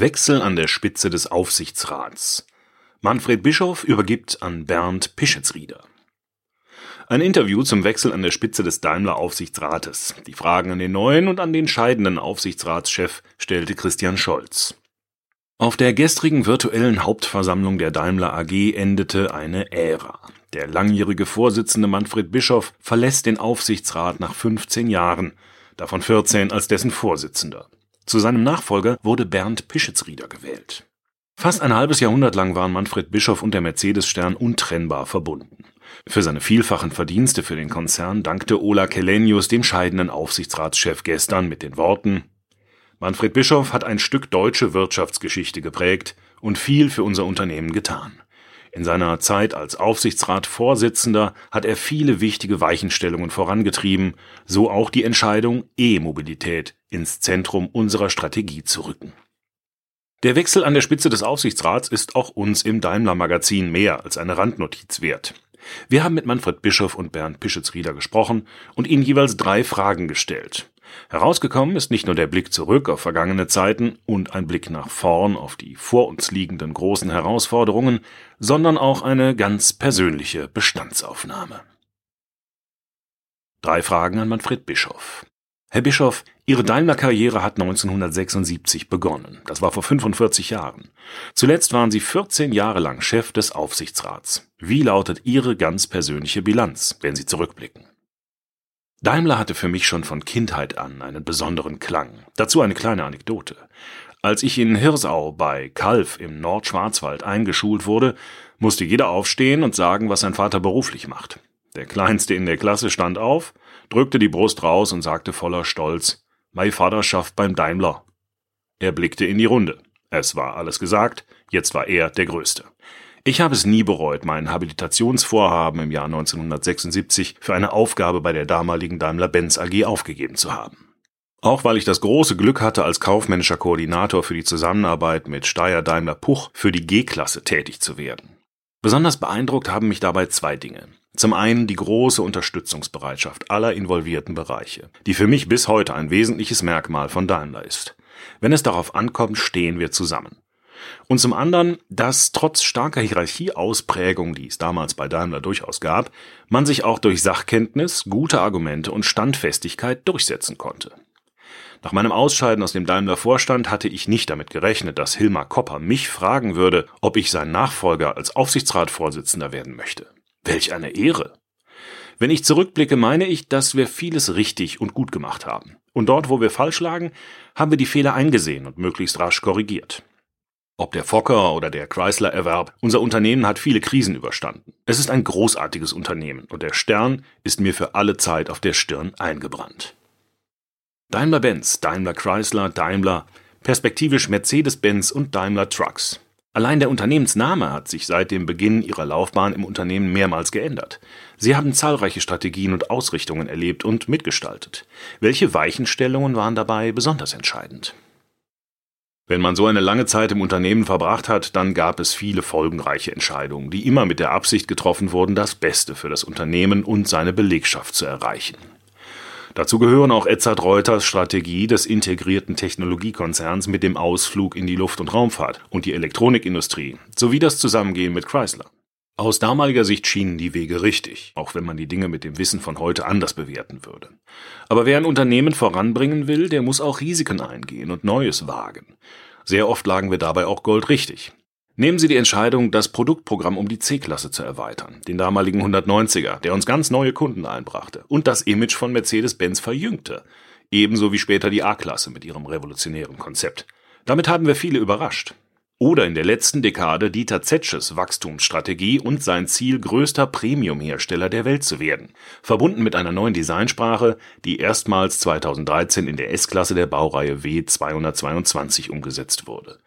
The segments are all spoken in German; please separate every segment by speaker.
Speaker 1: Wechsel an der Spitze des Aufsichtsrats. Manfred Bischof übergibt an Bernd Pischetsrieder. Ein Interview zum Wechsel an der Spitze des Daimler Aufsichtsrates. Die Fragen an den neuen und an den scheidenden Aufsichtsratschef stellte Christian Scholz. Auf der gestrigen virtuellen Hauptversammlung der Daimler AG endete eine Ära. Der langjährige Vorsitzende Manfred Bischof verlässt den Aufsichtsrat nach 15 Jahren, davon 14 als dessen Vorsitzender. Zu seinem Nachfolger wurde Bernd Pischetsrieder gewählt. Fast ein halbes Jahrhundert lang waren Manfred Bischof und der Mercedes-Stern untrennbar verbunden. Für seine vielfachen Verdienste für den Konzern dankte Ola Kelenius dem scheidenden Aufsichtsratschef gestern mit den Worten Manfred Bischof hat ein Stück deutsche Wirtschaftsgeschichte geprägt und viel für unser Unternehmen getan. In seiner Zeit als Aufsichtsratsvorsitzender hat er viele wichtige Weichenstellungen vorangetrieben, so auch die Entscheidung, E-Mobilität ins Zentrum unserer Strategie zu rücken. Der Wechsel an der Spitze des Aufsichtsrats ist auch uns im Daimler Magazin mehr als eine Randnotiz wert. Wir haben mit Manfred Bischof und Bernd Pischetsrieder gesprochen und ihnen jeweils drei Fragen gestellt. Herausgekommen ist nicht nur der Blick zurück auf vergangene Zeiten und ein Blick nach vorn auf die vor uns liegenden großen Herausforderungen, sondern auch eine ganz persönliche Bestandsaufnahme. Drei Fragen an Manfred Bischof. Herr Bischof, Ihre Daimler-Karriere hat 1976 begonnen. Das war vor 45 Jahren. Zuletzt waren Sie 14 Jahre lang Chef des Aufsichtsrats. Wie lautet Ihre ganz persönliche Bilanz, wenn Sie zurückblicken? Daimler hatte für mich schon von Kindheit an einen besonderen Klang. Dazu eine kleine Anekdote. Als ich in Hirsau bei Kalf im Nordschwarzwald eingeschult wurde, musste jeder aufstehen und sagen, was sein Vater beruflich macht. Der Kleinste in der Klasse stand auf, drückte die Brust raus und sagte voller Stolz, Mein Vater schafft beim Daimler. Er blickte in die Runde. Es war alles gesagt, jetzt war er der Größte. Ich habe es nie bereut, mein Habilitationsvorhaben im Jahr 1976 für eine Aufgabe bei der damaligen Daimler-Benz AG aufgegeben zu haben. Auch weil ich das große Glück hatte, als kaufmännischer Koordinator für die Zusammenarbeit mit Steyr Daimler Puch für die G-Klasse tätig zu werden. Besonders beeindruckt haben mich dabei zwei Dinge. Zum einen die große Unterstützungsbereitschaft aller involvierten Bereiche, die für mich bis heute ein wesentliches Merkmal von Daimler ist. Wenn es darauf ankommt, stehen wir zusammen. Und zum anderen, dass trotz starker Hierarchieausprägung, die es damals bei Daimler durchaus gab, man sich auch durch Sachkenntnis, gute Argumente und Standfestigkeit durchsetzen konnte. Nach meinem Ausscheiden aus dem Daimler Vorstand hatte ich nicht damit gerechnet, dass Hilmar Kopper mich fragen würde, ob ich sein Nachfolger als Aufsichtsratsvorsitzender werden möchte. Welch eine Ehre! Wenn ich zurückblicke, meine ich, dass wir vieles richtig und gut gemacht haben. Und dort, wo wir falsch lagen, haben wir die Fehler eingesehen und möglichst rasch korrigiert. Ob der Fokker oder der Chrysler-Erwerb, unser Unternehmen hat viele Krisen überstanden. Es ist ein großartiges Unternehmen und der Stern ist mir für alle Zeit auf der Stirn eingebrannt. Daimler-Benz, Daimler-Chrysler, Daimler, perspektivisch Mercedes-Benz und Daimler Trucks. Allein der Unternehmensname hat sich seit dem Beginn ihrer Laufbahn im Unternehmen mehrmals geändert. Sie haben zahlreiche Strategien und Ausrichtungen erlebt und mitgestaltet. Welche Weichenstellungen waren dabei besonders entscheidend? Wenn man so eine lange Zeit im Unternehmen verbracht hat, dann gab es viele folgenreiche Entscheidungen, die immer mit der Absicht getroffen wurden, das Beste für das Unternehmen und seine Belegschaft zu erreichen. Dazu gehören auch Edzard Reuters Strategie des integrierten Technologiekonzerns mit dem Ausflug in die Luft- und Raumfahrt und die Elektronikindustrie sowie das Zusammengehen mit Chrysler. Aus damaliger Sicht schienen die Wege richtig, auch wenn man die Dinge mit dem Wissen von heute anders bewerten würde. Aber wer ein Unternehmen voranbringen will, der muss auch Risiken eingehen und Neues wagen. Sehr oft lagen wir dabei auch goldrichtig. Nehmen Sie die Entscheidung, das Produktprogramm um die C-Klasse zu erweitern, den damaligen 190er, der uns ganz neue Kunden einbrachte und das Image von Mercedes-Benz verjüngte, ebenso wie später die A-Klasse mit ihrem revolutionären Konzept. Damit haben wir viele überrascht. Oder in der letzten Dekade Dieter Zetsches Wachstumsstrategie und sein Ziel, größter Premium-Hersteller der Welt zu werden, verbunden mit einer neuen Designsprache, die erstmals 2013 in der S-Klasse der Baureihe W222 umgesetzt wurde.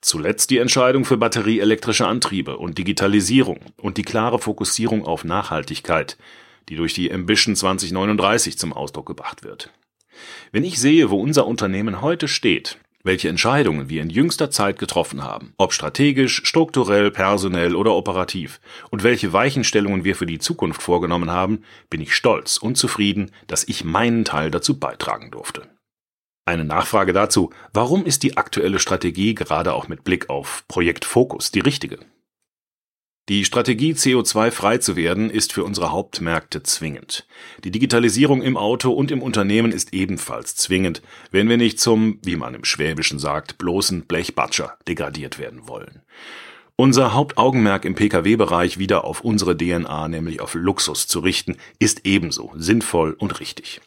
Speaker 1: Zuletzt die Entscheidung für batterieelektrische Antriebe und Digitalisierung und die klare Fokussierung auf Nachhaltigkeit, die durch die Ambition 2039 zum Ausdruck gebracht wird. Wenn ich sehe, wo unser Unternehmen heute steht, welche Entscheidungen wir in jüngster Zeit getroffen haben, ob strategisch, strukturell, personell oder operativ, und welche Weichenstellungen wir für die Zukunft vorgenommen haben, bin ich stolz und zufrieden, dass ich meinen Teil dazu beitragen durfte. Eine Nachfrage dazu, warum ist die aktuelle Strategie gerade auch mit Blick auf Projekt Fokus die richtige? Die Strategie, CO2 frei zu werden, ist für unsere Hauptmärkte zwingend. Die Digitalisierung im Auto und im Unternehmen ist ebenfalls zwingend, wenn wir nicht zum, wie man im Schwäbischen sagt, bloßen Blechbatscher degradiert werden wollen. Unser Hauptaugenmerk im Pkw-Bereich wieder auf unsere DNA, nämlich auf Luxus zu richten, ist ebenso sinnvoll und richtig.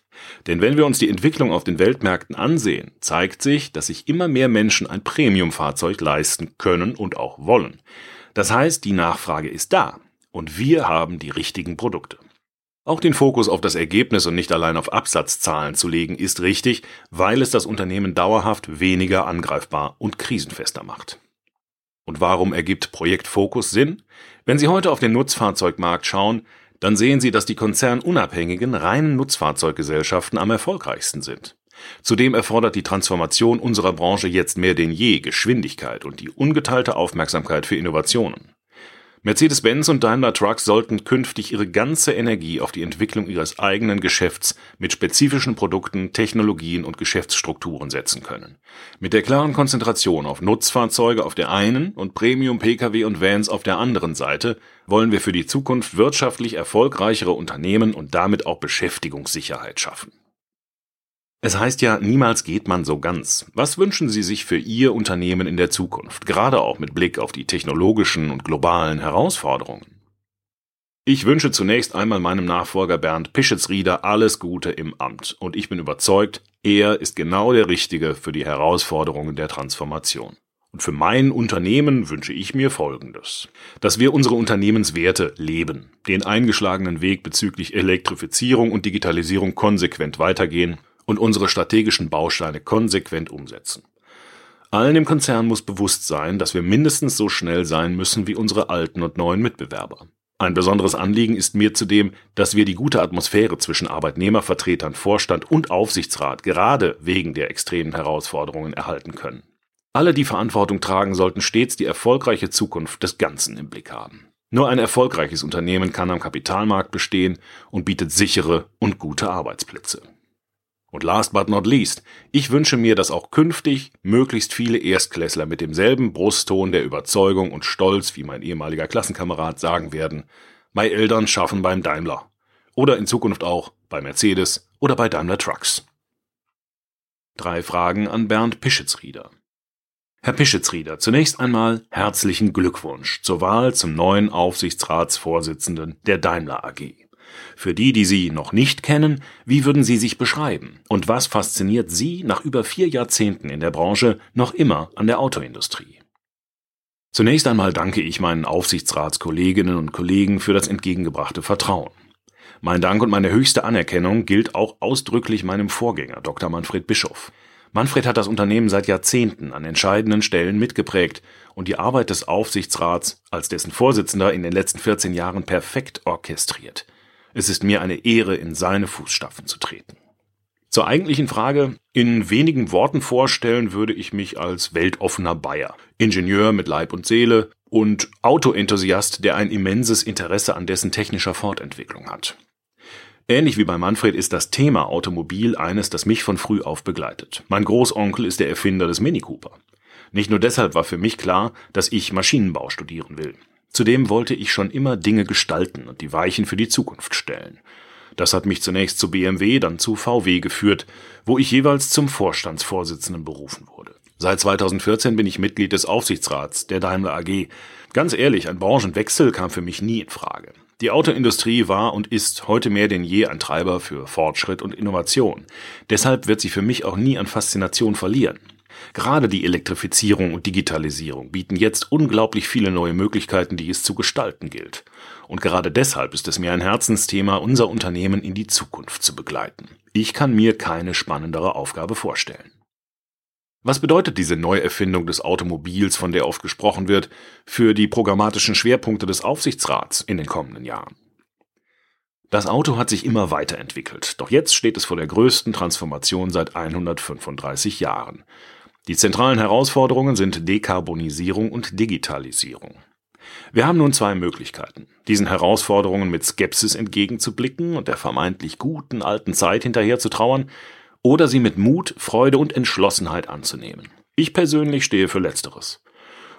Speaker 1: Denn wenn wir uns die Entwicklung auf den Weltmärkten ansehen, zeigt sich, dass sich immer mehr Menschen ein Premiumfahrzeug leisten können und auch wollen. Das heißt, die Nachfrage ist da und wir haben die richtigen Produkte. Auch den Fokus auf das Ergebnis und nicht allein auf Absatzzahlen zu legen, ist richtig, weil es das Unternehmen dauerhaft weniger angreifbar und krisenfester macht. Und warum ergibt Projekt Fokus Sinn? Wenn Sie heute auf den Nutzfahrzeugmarkt schauen, dann sehen Sie, dass die konzernunabhängigen reinen Nutzfahrzeuggesellschaften am erfolgreichsten sind. Zudem erfordert die Transformation unserer Branche jetzt mehr denn je Geschwindigkeit und die ungeteilte Aufmerksamkeit für Innovationen. Mercedes-Benz und Daimler Trucks sollten künftig ihre ganze Energie auf die Entwicklung ihres eigenen Geschäfts mit spezifischen Produkten, Technologien und Geschäftsstrukturen setzen können. Mit der klaren Konzentration auf Nutzfahrzeuge auf der einen und Premium-Pkw und Vans auf der anderen Seite wollen wir für die Zukunft wirtschaftlich erfolgreichere Unternehmen und damit auch Beschäftigungssicherheit schaffen. Es heißt ja, niemals geht man so ganz. Was wünschen Sie sich für Ihr Unternehmen in der Zukunft, gerade auch mit Blick auf die technologischen und globalen Herausforderungen? Ich wünsche zunächst einmal meinem Nachfolger Bernd Pischetsrieder alles Gute im Amt und ich bin überzeugt, er ist genau der Richtige für die Herausforderungen der Transformation. Und für mein Unternehmen wünsche ich mir Folgendes. Dass wir unsere Unternehmenswerte leben, den eingeschlagenen Weg bezüglich Elektrifizierung und Digitalisierung konsequent weitergehen und unsere strategischen Bausteine konsequent umsetzen. Allen im Konzern muss bewusst sein, dass wir mindestens so schnell sein müssen wie unsere alten und neuen Mitbewerber. Ein besonderes Anliegen ist mir zudem, dass wir die gute Atmosphäre zwischen Arbeitnehmervertretern, Vorstand und Aufsichtsrat gerade wegen der extremen Herausforderungen erhalten können. Alle, die Verantwortung tragen, sollten stets die erfolgreiche Zukunft des Ganzen im Blick haben. Nur ein erfolgreiches Unternehmen kann am Kapitalmarkt bestehen und bietet sichere und gute Arbeitsplätze. Und last but not least, ich wünsche mir, dass auch künftig möglichst viele Erstklässler mit demselben Brustton der Überzeugung und Stolz wie mein ehemaliger Klassenkamerad sagen werden, meine Eltern schaffen beim Daimler. Oder in Zukunft auch bei Mercedes oder bei Daimler Trucks. Drei Fragen an Bernd Pischitzrieder. Herr Pischitzrieder, zunächst einmal herzlichen Glückwunsch zur Wahl zum neuen Aufsichtsratsvorsitzenden der Daimler AG. Für die, die Sie noch nicht kennen, wie würden Sie sich beschreiben? Und was fasziniert Sie nach über vier Jahrzehnten in der Branche noch immer an der Autoindustrie? Zunächst einmal danke ich meinen Aufsichtsratskolleginnen und Kollegen für das entgegengebrachte Vertrauen. Mein Dank und meine höchste Anerkennung gilt auch ausdrücklich meinem Vorgänger, Dr. Manfred Bischoff. Manfred hat das Unternehmen seit Jahrzehnten an entscheidenden Stellen mitgeprägt und die Arbeit des Aufsichtsrats als dessen Vorsitzender in den letzten 14 Jahren perfekt orchestriert. Es ist mir eine Ehre, in seine Fußstapfen zu treten. Zur eigentlichen Frage, in wenigen Worten vorstellen würde ich mich als weltoffener Bayer, Ingenieur mit Leib und Seele und Autoenthusiast, der ein immenses Interesse an dessen technischer Fortentwicklung hat. Ähnlich wie bei Manfred ist das Thema Automobil eines, das mich von früh auf begleitet. Mein Großonkel ist der Erfinder des Mini Cooper. Nicht nur deshalb war für mich klar, dass ich Maschinenbau studieren will. Zudem wollte ich schon immer Dinge gestalten und die Weichen für die Zukunft stellen. Das hat mich zunächst zu BMW, dann zu VW geführt, wo ich jeweils zum Vorstandsvorsitzenden berufen wurde. Seit 2014 bin ich Mitglied des Aufsichtsrats der Daimler AG. Ganz ehrlich, ein Branchenwechsel kam für mich nie in Frage. Die Autoindustrie war und ist heute mehr denn je ein Treiber für Fortschritt und Innovation. Deshalb wird sie für mich auch nie an Faszination verlieren. Gerade die Elektrifizierung und Digitalisierung bieten jetzt unglaublich viele neue Möglichkeiten, die es zu gestalten gilt. Und gerade deshalb ist es mir ein Herzensthema, unser Unternehmen in die Zukunft zu begleiten. Ich kann mir keine spannendere Aufgabe vorstellen. Was bedeutet diese Neuerfindung des Automobils, von der oft gesprochen wird, für die programmatischen Schwerpunkte des Aufsichtsrats in den kommenden Jahren? Das Auto hat sich immer weiterentwickelt, doch jetzt steht es vor der größten Transformation seit 135 Jahren. Die zentralen Herausforderungen sind Dekarbonisierung und Digitalisierung. Wir haben nun zwei Möglichkeiten, diesen Herausforderungen mit Skepsis entgegenzublicken und der vermeintlich guten alten Zeit hinterher zu trauern, oder sie mit Mut, Freude und Entschlossenheit anzunehmen. Ich persönlich stehe für Letzteres.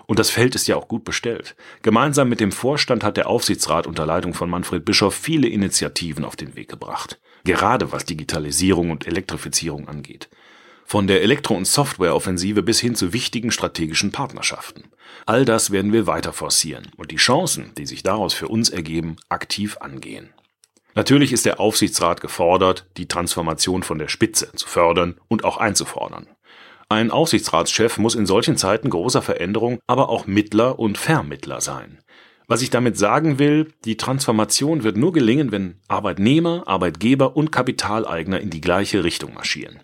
Speaker 1: Und das Feld ist ja auch gut bestellt. Gemeinsam mit dem Vorstand hat der Aufsichtsrat unter Leitung von Manfred Bischoff viele Initiativen auf den Weg gebracht. Gerade was Digitalisierung und Elektrifizierung angeht. Von der Elektro- und Softwareoffensive bis hin zu wichtigen strategischen Partnerschaften. All das werden wir weiter forcieren und die Chancen, die sich daraus für uns ergeben, aktiv angehen. Natürlich ist der Aufsichtsrat gefordert, die Transformation von der Spitze zu fördern und auch einzufordern. Ein Aufsichtsratschef muss in solchen Zeiten großer Veränderung aber auch Mittler und Vermittler sein. Was ich damit sagen will, die Transformation wird nur gelingen, wenn Arbeitnehmer, Arbeitgeber und Kapitaleigner in die gleiche Richtung marschieren.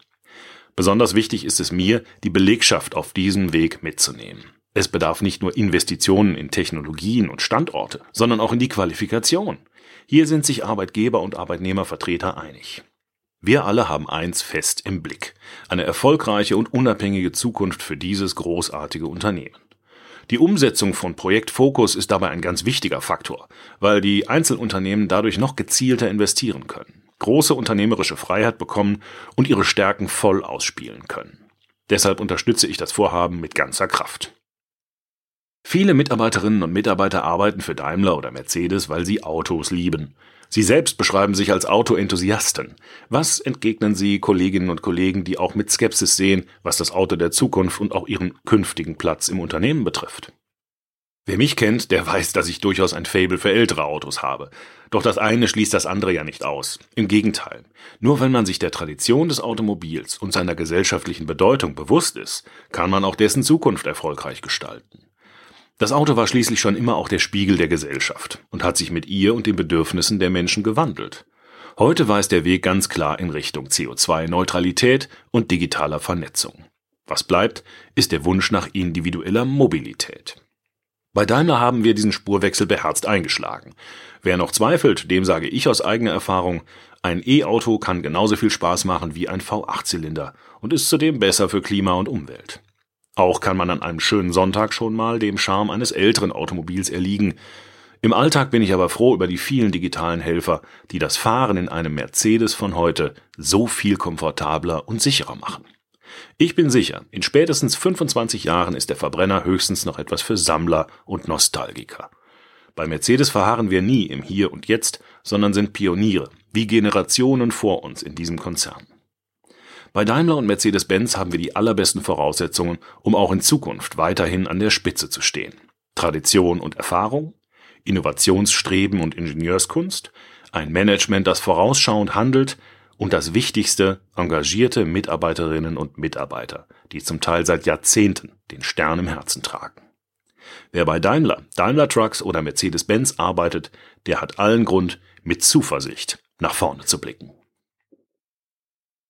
Speaker 1: Besonders wichtig ist es mir, die Belegschaft auf diesem Weg mitzunehmen. Es bedarf nicht nur Investitionen in Technologien und Standorte, sondern auch in die Qualifikation. Hier sind sich Arbeitgeber und Arbeitnehmervertreter einig. Wir alle haben eins fest im Blick. Eine erfolgreiche und unabhängige Zukunft für dieses großartige Unternehmen. Die Umsetzung von Projekt Focus ist dabei ein ganz wichtiger Faktor, weil die Einzelunternehmen dadurch noch gezielter investieren können, große unternehmerische Freiheit bekommen und ihre Stärken voll ausspielen können. Deshalb unterstütze ich das Vorhaben mit ganzer Kraft. Viele Mitarbeiterinnen und Mitarbeiter arbeiten für Daimler oder Mercedes, weil sie Autos lieben. Sie selbst beschreiben sich als Autoenthusiasten. Was entgegnen Sie Kolleginnen und Kollegen, die auch mit Skepsis sehen, was das Auto der Zukunft und auch ihren künftigen Platz im Unternehmen betrifft? Wer mich kennt, der weiß, dass ich durchaus ein Faible für ältere Autos habe. Doch das eine schließt das andere ja nicht aus. Im Gegenteil. Nur wenn man sich der Tradition des Automobils und seiner gesellschaftlichen Bedeutung bewusst ist, kann man auch dessen Zukunft erfolgreich gestalten. Das Auto war schließlich schon immer auch der Spiegel der Gesellschaft und hat sich mit ihr und den Bedürfnissen der Menschen gewandelt. Heute weist der Weg ganz klar in Richtung CO2-Neutralität und digitaler Vernetzung. Was bleibt, ist der Wunsch nach individueller Mobilität. Bei Daimler haben wir diesen Spurwechsel beherzt eingeschlagen. Wer noch zweifelt, dem sage ich aus eigener Erfahrung, ein E-Auto kann genauso viel Spaß machen wie ein V8-Zylinder und ist zudem besser für Klima und Umwelt. Auch kann man an einem schönen Sonntag schon mal dem Charme eines älteren Automobils erliegen. Im Alltag bin ich aber froh über die vielen digitalen Helfer, die das Fahren in einem Mercedes von heute so viel komfortabler und sicherer machen. Ich bin sicher, in spätestens 25 Jahren ist der Verbrenner höchstens noch etwas für Sammler und Nostalgiker. Bei Mercedes verharren wir nie im Hier und Jetzt, sondern sind Pioniere, wie Generationen vor uns in diesem Konzern. Bei Daimler und Mercedes-Benz haben wir die allerbesten Voraussetzungen, um auch in Zukunft weiterhin an der Spitze zu stehen. Tradition und Erfahrung, Innovationsstreben und Ingenieurskunst, ein Management, das vorausschauend handelt und das Wichtigste, engagierte Mitarbeiterinnen und Mitarbeiter, die zum Teil seit Jahrzehnten den Stern im Herzen tragen. Wer bei Daimler, Daimler Trucks oder Mercedes-Benz arbeitet, der hat allen Grund, mit Zuversicht nach vorne zu blicken.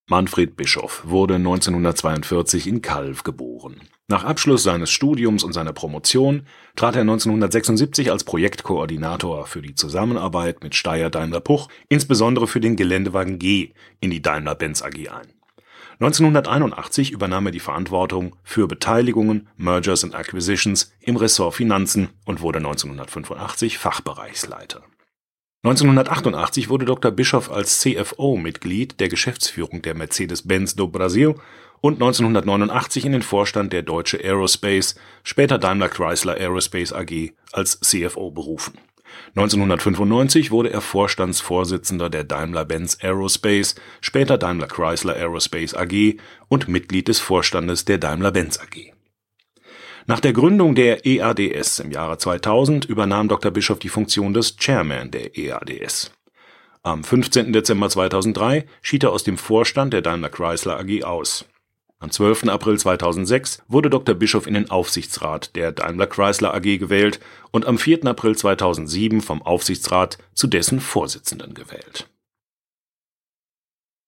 Speaker 1: Manfred Bischoff wurde 1942 in Calw geboren. Nach Abschluss seines Studiums und seiner Promotion trat er 1976 als Projektkoordinator für die Zusammenarbeit mit Steyr Daimler Puch, insbesondere für den Geländewagen G, in die Daimler-Benz AG ein. 1981 übernahm er die Verantwortung für Beteiligungen, Mergers and Acquisitions im Ressort Finanzen und wurde 1985 Fachbereichsleiter 1988 wurde Dr. Bischoff als CFO Mitglied der Geschäftsführung der Mercedes-Benz do Brasil und 1989 in den Vorstand der Deutsche Aerospace, später Daimler Chrysler Aerospace AG, als CFO berufen. 1995 wurde er Vorstandsvorsitzender der Daimler-Benz Aerospace, später Daimler Chrysler Aerospace AG und Mitglied des Vorstandes der Daimler-Benz AG nach der Gründung der EADS im Jahre 2000 übernahm Dr. Bischof die Funktion des Chairman der EADS. Am 15. Dezember 2003 schied er aus dem Vorstand der Daimler Chrysler AG aus. Am 12. April 2006 wurde Dr. Bischof in den Aufsichtsrat der Daimler Chrysler AG gewählt und am 4. April 2007 vom Aufsichtsrat zu dessen Vorsitzenden gewählt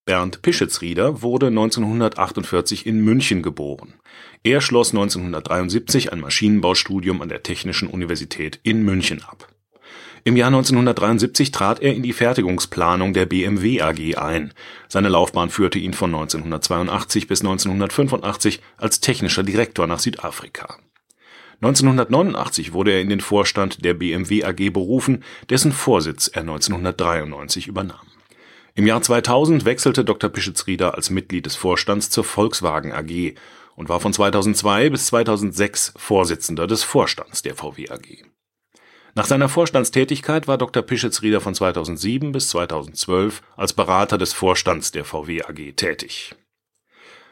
Speaker 1: Bernd Pischetsrieder wurde 1948 in München geboren. Er schloss 1973 ein Maschinenbaustudium an der Technischen Universität in München ab. Im Jahr 1973 trat er in die Fertigungsplanung der BMW AG ein. Seine Laufbahn führte ihn von 1982 bis 1985 als technischer Direktor nach Südafrika. 1989 wurde er in den Vorstand der BMW AG berufen, dessen Vorsitz er 1993 übernahm Im Jahr 2000 wechselte Dr. Pischitz-Rieder als Mitglied des Vorstands zur Volkswagen AG und war von 2002 bis 2006 Vorsitzender des Vorstands der VW AG. Nach seiner Vorstandstätigkeit war Dr. Pischitz-Rieder von 2007 bis 2012 als Berater des Vorstands der VW AG tätig.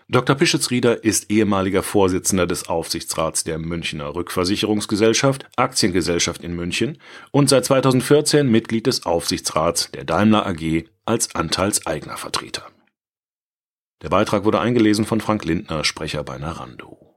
Speaker 1: Dr. Pischitz-Rieder ist ehemaliger Vorsitzender des Aufsichtsrats der Münchner Rückversicherungsgesellschaft, Aktiengesellschaft in München und seit 2014 Mitglied des Aufsichtsrats der Daimler AG als Anteilseignervertreter. Der Beitrag wurde eingelesen von Frank Lindner, Sprecher bei Narando